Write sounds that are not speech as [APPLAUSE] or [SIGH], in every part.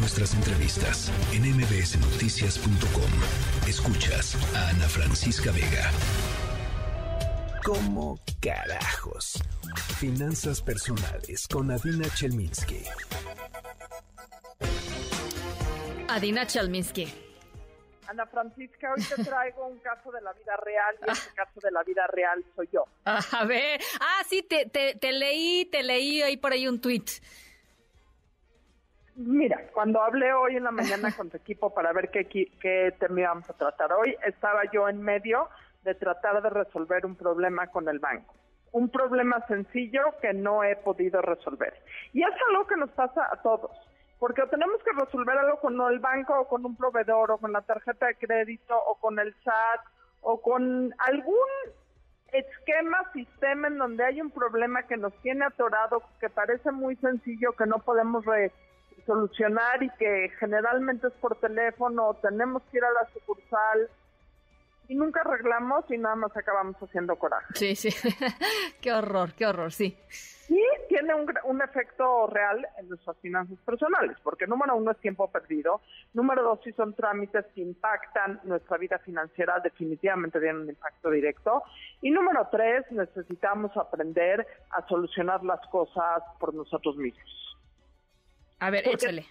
nuestras entrevistas en mbsnoticias.com. Escuchas a Ana Francisca Vega. ¿Cómo carajos? Finanzas personales con Adina Chelminsky. Adina Chelminsky. Ana Francisca, hoy te [LAUGHS] traigo un caso de la vida real y ese caso de la vida real soy yo. [LAUGHS] A ver, ah, sí, te, te, leí, te leí ahí por ahí un tweet. Mira, cuando hablé hoy en la mañana con tu equipo para ver qué, qué tema íbamos a tratar hoy, estaba yo en medio de tratar de resolver un problema con el banco. Un problema sencillo que no he podido resolver. Y es algo que nos pasa a todos porque tenemos que resolver algo con el banco o con un proveedor o con la tarjeta de crédito o con el SAT o con algún esquema, sistema en donde hay un problema que nos tiene atorado, que parece muy sencillo, que no podemos solucionar y que generalmente es por teléfono, tenemos que ir a la sucursal y nunca arreglamos y nada más acabamos haciendo coraje. Sí, sí, [LAUGHS] qué horror, qué horror, sí. Y tiene un, un, efecto real en nuestras finanzas personales, porque número uno es tiempo perdido, número dos si son trámites que impactan nuestra vida financiera, definitivamente tienen un impacto directo, y número tres necesitamos aprender a solucionar las cosas por nosotros mismos. A ver, échale.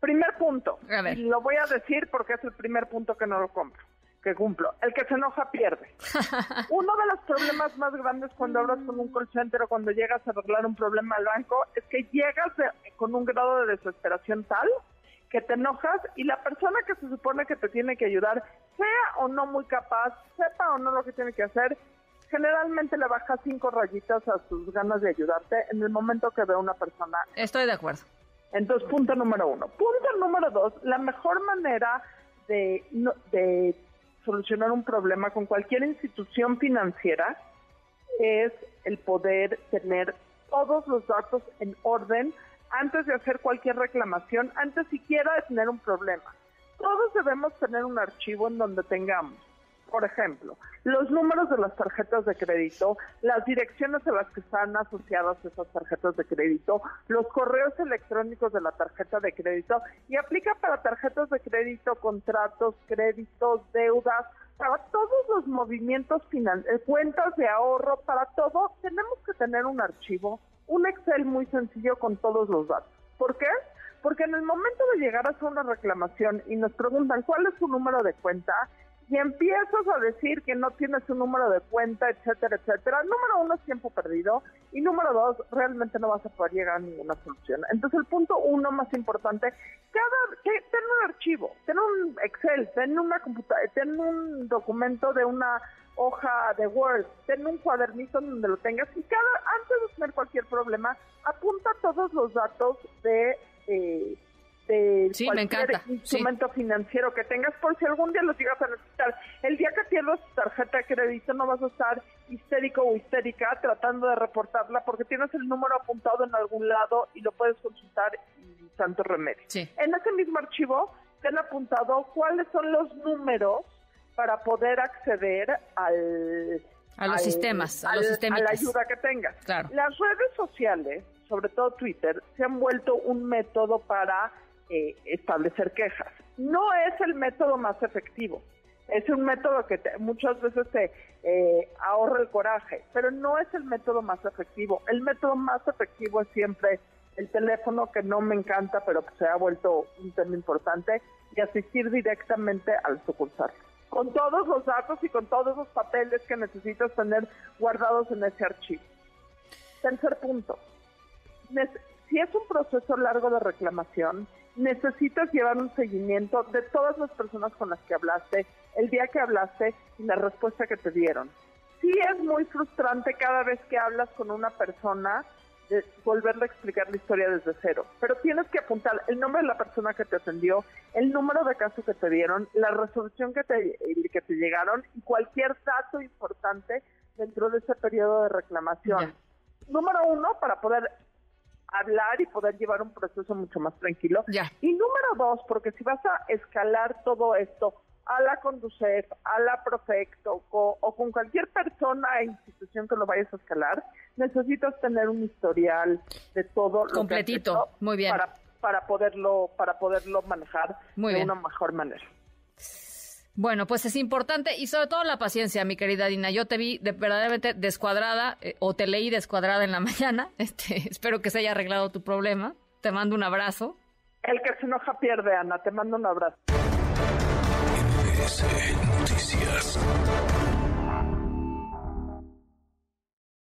Primer punto, a ver. lo voy a decir porque es el primer punto que no lo compro que cumplo. El que se enoja pierde. [LAUGHS] Uno de los problemas más grandes cuando hablas con un call center o cuando llegas a arreglar un problema al banco es que llegas con un grado de desesperación tal que te enojas y la persona que se supone que te tiene que ayudar, sea o no muy capaz, sepa o no lo que tiene que hacer, generalmente le baja cinco rayitas a sus ganas de ayudarte en el momento que ve a una persona. Estoy de acuerdo. Entonces, punto número uno. Punto número dos, la mejor manera de, de solucionar un problema con cualquier institución financiera es el poder tener todos los datos en orden antes de hacer cualquier reclamación, antes siquiera de tener un problema. Todos debemos tener un archivo en donde tengamos por ejemplo, los números de las tarjetas de crédito, las direcciones a las que están asociadas esas tarjetas de crédito, los correos electrónicos de la tarjeta de crédito y aplica para tarjetas de crédito, contratos, créditos, deudas, para todos los movimientos financieros, eh, cuentas de ahorro, para todo, tenemos que tener un archivo, un Excel muy sencillo con todos los datos. ¿Por qué? Porque en el momento de llegar a hacer una reclamación y nos preguntan cuál es su número de cuenta, y empiezas a decir que no tienes un número de cuenta, etcétera, etcétera, número uno es tiempo perdido y número dos, realmente no vas a poder llegar a ninguna solución. Entonces el punto uno más importante, cada, ten un archivo, ten un Excel, ten una computadora, ten un documento de una hoja de Word, ten un cuadernito donde lo tengas y cada, antes de tener cualquier problema, apunta todos los datos de... Eh, de cualquier instrumento financiero que tengas por si algún día los llegas a necesitar. El día que pierdas tu tarjeta de crédito no vas a estar histérico o histérica tratando de reportarla porque tienes el número apuntado en algún lado y lo puedes consultar y santo remedio. En ese mismo archivo te han apuntado cuáles son los números para poder acceder al a los sistemas, a, los a la ayuda que tengas. Las redes sociales, sobre todo Twitter, se han vuelto un método para eh, establecer quejas. No es el método más efectivo. Es un método que muchas veces te eh, ahorra el coraje, pero no es el método más efectivo. El método más efectivo es siempre el teléfono, que no me encanta, pero se ha vuelto un tema importante, y asistir directamente al sucursal. Con todos los datos y con todos los papeles que necesitas tener guardados en ese archivo. Tercer punto. Si es un proceso largo de reclamación, necesitas llevar un seguimiento de todas las personas con las que hablaste, el día que hablaste y la respuesta que te dieron. Sí es muy frustrante cada vez que hablas con una persona de volverle a explicar la historia desde cero, pero tienes que apuntar el nombre de la persona que te atendió, el número de casos que te dieron, la resolución que te, que te llegaron y cualquier dato importante dentro de ese periodo de reclamación. Número uno, para poder hablar y poder llevar un proceso mucho más tranquilo. Y número dos, porque si vas a escalar todo esto a la Conducef, a la Profecto o, con cualquier persona e institución que lo vayas a escalar, necesitas tener un historial de todo lo completito, muy bien. Para para poderlo para poderlo manejar de una mejor manera. Bueno, pues es importante y sobre todo la paciencia, mi querida Dina. Yo te vi de, verdaderamente descuadrada eh, o te leí descuadrada en la [LAUGHS] mañana. Este, espero que se haya arreglado tu problema. Te mando un abrazo. El que se enoja pierde, Ana. Te mando un abrazo. Noticias.